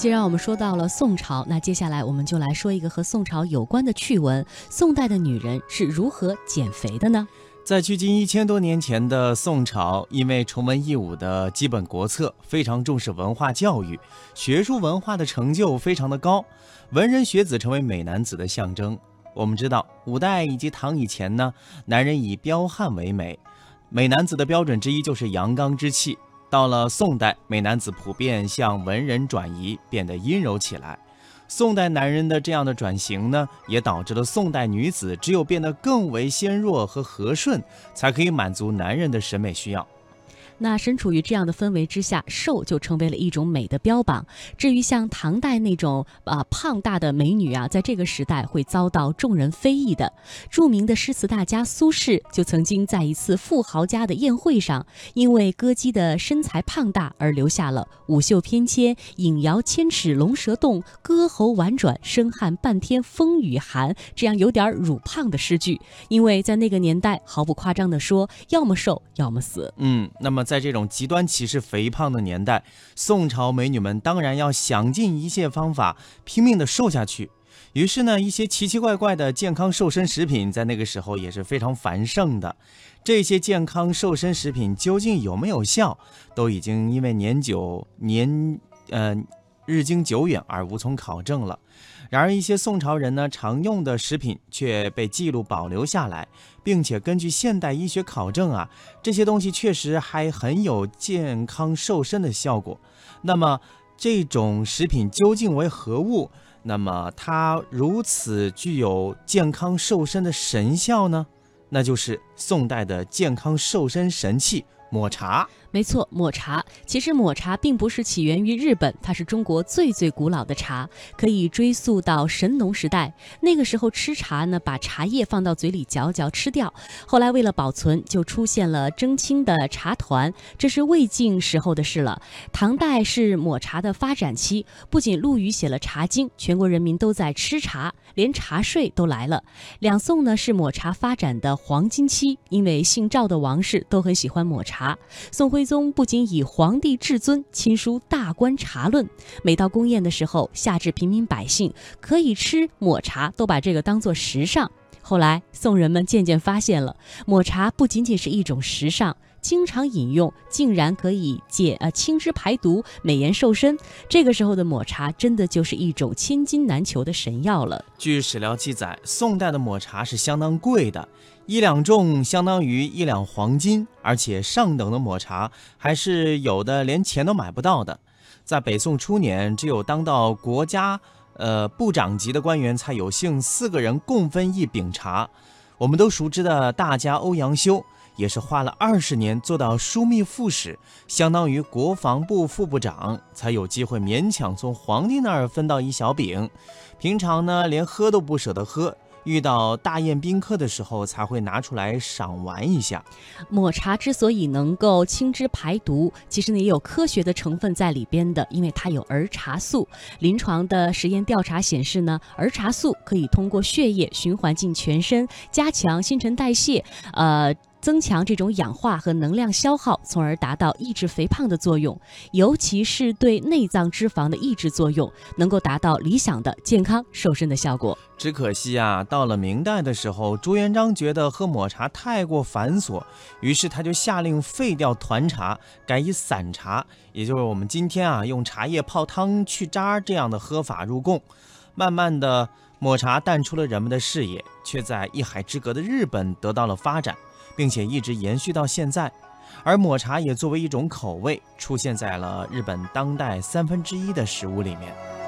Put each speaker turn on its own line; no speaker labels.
既然我们说到了宋朝，那接下来我们就来说一个和宋朝有关的趣闻：宋代的女人是如何减肥的呢？
在距今一千多年前的宋朝，因为崇文抑武的基本国策，非常重视文化教育，学术文化的成就非常的高，文人学子成为美男子的象征。我们知道，五代以及唐以前呢，男人以彪悍为美，美男子的标准之一就是阳刚之气。到了宋代，美男子普遍向文人转移，变得阴柔起来。宋代男人的这样的转型呢，也导致了宋代女子只有变得更为纤弱和和顺，才可以满足男人的审美需要。
那身处于这样的氛围之下，瘦就成为了一种美的标榜。至于像唐代那种啊胖大的美女啊，在这个时代会遭到众人非议的。著名的诗词大家苏轼就曾经在一次富豪家的宴会上，因为歌姬的身材胖大而留下了“舞袖翩跹，影摇千尺龙蛇动；歌喉婉转，生汗半天风雨寒”这样有点儿乳胖的诗句。因为在那个年代，毫不夸张地说，要么瘦，要么死。
嗯，那么。在这种极端歧视肥胖的年代，宋朝美女们当然要想尽一切方法拼命的瘦下去。于是呢，一些奇奇怪怪的健康瘦身食品在那个时候也是非常繁盛的。这些健康瘦身食品究竟有没有效，都已经因为年久年呃日经久远而无从考证了。然而，一些宋朝人呢常用的食品却被记录保留下来，并且根据现代医学考证啊，这些东西确实还很有健康瘦身的效果。那么，这种食品究竟为何物？那么，它如此具有健康瘦身的神效呢？那就是宋代的健康瘦身神器——抹茶。
没错，抹茶其实抹茶并不是起源于日本，它是中国最最古老的茶，可以追溯到神农时代。那个时候吃茶呢，把茶叶放到嘴里嚼嚼吃掉。后来为了保存，就出现了蒸青的茶团，这是魏晋时候的事了。唐代是抹茶的发展期，不仅陆羽写了《茶经》，全国人民都在吃茶，连茶税都来了。两宋呢是抹茶发展的黄金期，因为姓赵的王室都很喜欢抹茶。茶宋徽。徽宗不仅以皇帝至尊亲书《大观茶论》，每到宫宴的时候，下至平民百姓可以吃抹茶，都把这个当做时尚。后来，宋人们渐渐发现了，抹茶不仅仅是一种时尚。经常饮用，竟然可以解呃清脂排毒、美颜瘦身。这个时候的抹茶，真的就是一种千金难求的神药了。
据史料记载，宋代的抹茶是相当贵的，一两重相当于一两黄金，而且上等的抹茶还是有的连钱都买不到的。在北宋初年，只有当到国家呃部长级的官员才有幸四个人共分一饼茶。我们都熟知的大家欧阳修。也是花了二十年做到枢密副使，相当于国防部副部长，才有机会勉强从皇帝那儿分到一小饼。平常呢，连喝都不舍得喝，遇到大宴宾客的时候才会拿出来赏玩一下。
抹茶之所以能够清脂排毒，其实呢也有科学的成分在里边的，因为它有儿茶素。临床的实验调查显示呢，儿茶素可以通过血液循环进全身，加强新陈代谢。呃。增强这种氧化和能量消耗，从而达到抑制肥胖的作用，尤其是对内脏脂肪的抑制作用，能够达到理想的健康瘦身的效果。
只可惜啊，到了明代的时候，朱元璋觉得喝抹茶太过繁琐，于是他就下令废掉团茶，改以散茶，也就是我们今天啊用茶叶泡汤去渣这样的喝法入贡。慢慢的，抹茶淡出了人们的视野，却在一海之隔的日本得到了发展。并且一直延续到现在，而抹茶也作为一种口味出现在了日本当代三分之一的食物里面。